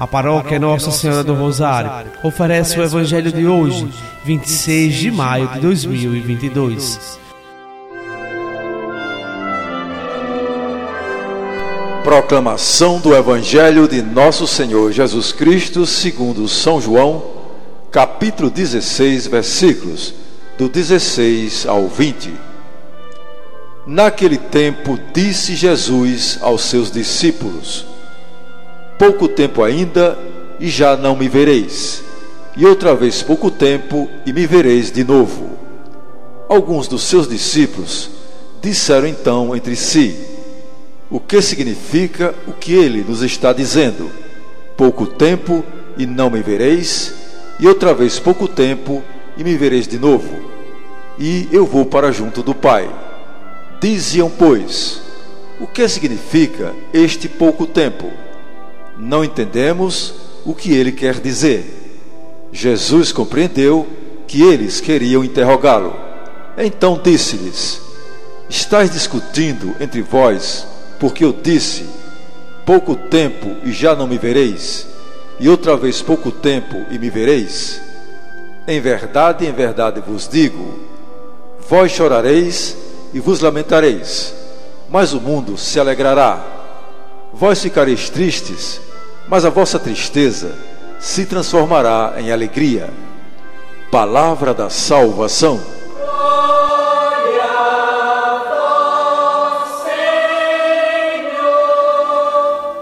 A paróquia Nossa Senhora do Rosário oferece o Evangelho de hoje, 26 de maio de 2022. Proclamação do Evangelho de Nosso Senhor Jesus Cristo, segundo São João, capítulo 16, versículos do 16 ao 20. Naquele tempo, disse Jesus aos seus discípulos: Pouco tempo ainda e já não me vereis, e outra vez pouco tempo e me vereis de novo. Alguns dos seus discípulos disseram então entre si: O que significa o que ele nos está dizendo? Pouco tempo e não me vereis, e outra vez pouco tempo e me vereis de novo. E eu vou para junto do Pai. Diziam, pois, o que significa este pouco tempo? Não entendemos o que ele quer dizer. Jesus compreendeu que eles queriam interrogá-lo. Então disse-lhes: Estais discutindo entre vós, porque eu disse: Pouco tempo e já não me vereis, e outra vez pouco tempo e me vereis? Em verdade, em verdade vos digo: Vós chorareis e vos lamentareis, mas o mundo se alegrará. Vós ficareis tristes, mas a vossa tristeza se transformará em alegria. Palavra da salvação.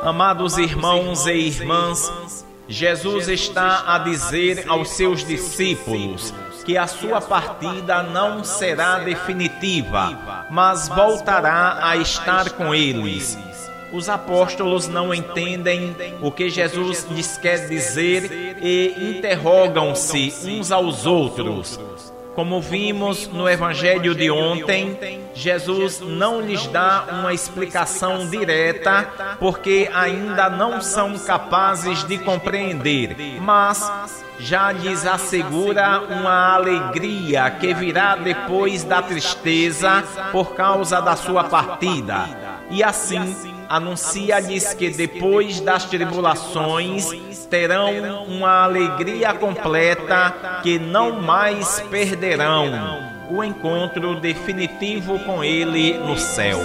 Amados irmãos e irmãs, Jesus está a dizer aos seus discípulos que a sua partida não será definitiva, mas voltará a estar com eles os apóstolos não entendem o que Jesus lhes quer dizer e interrogam-se uns aos outros. Como vimos no evangelho de ontem, Jesus não lhes dá uma explicação direta porque ainda não são capazes de compreender, mas já lhes assegura uma alegria que virá depois da tristeza por causa da sua partida. E assim anuncia-lhes que depois das tribulações terão uma alegria completa que não mais perderão o encontro definitivo com Ele no céu.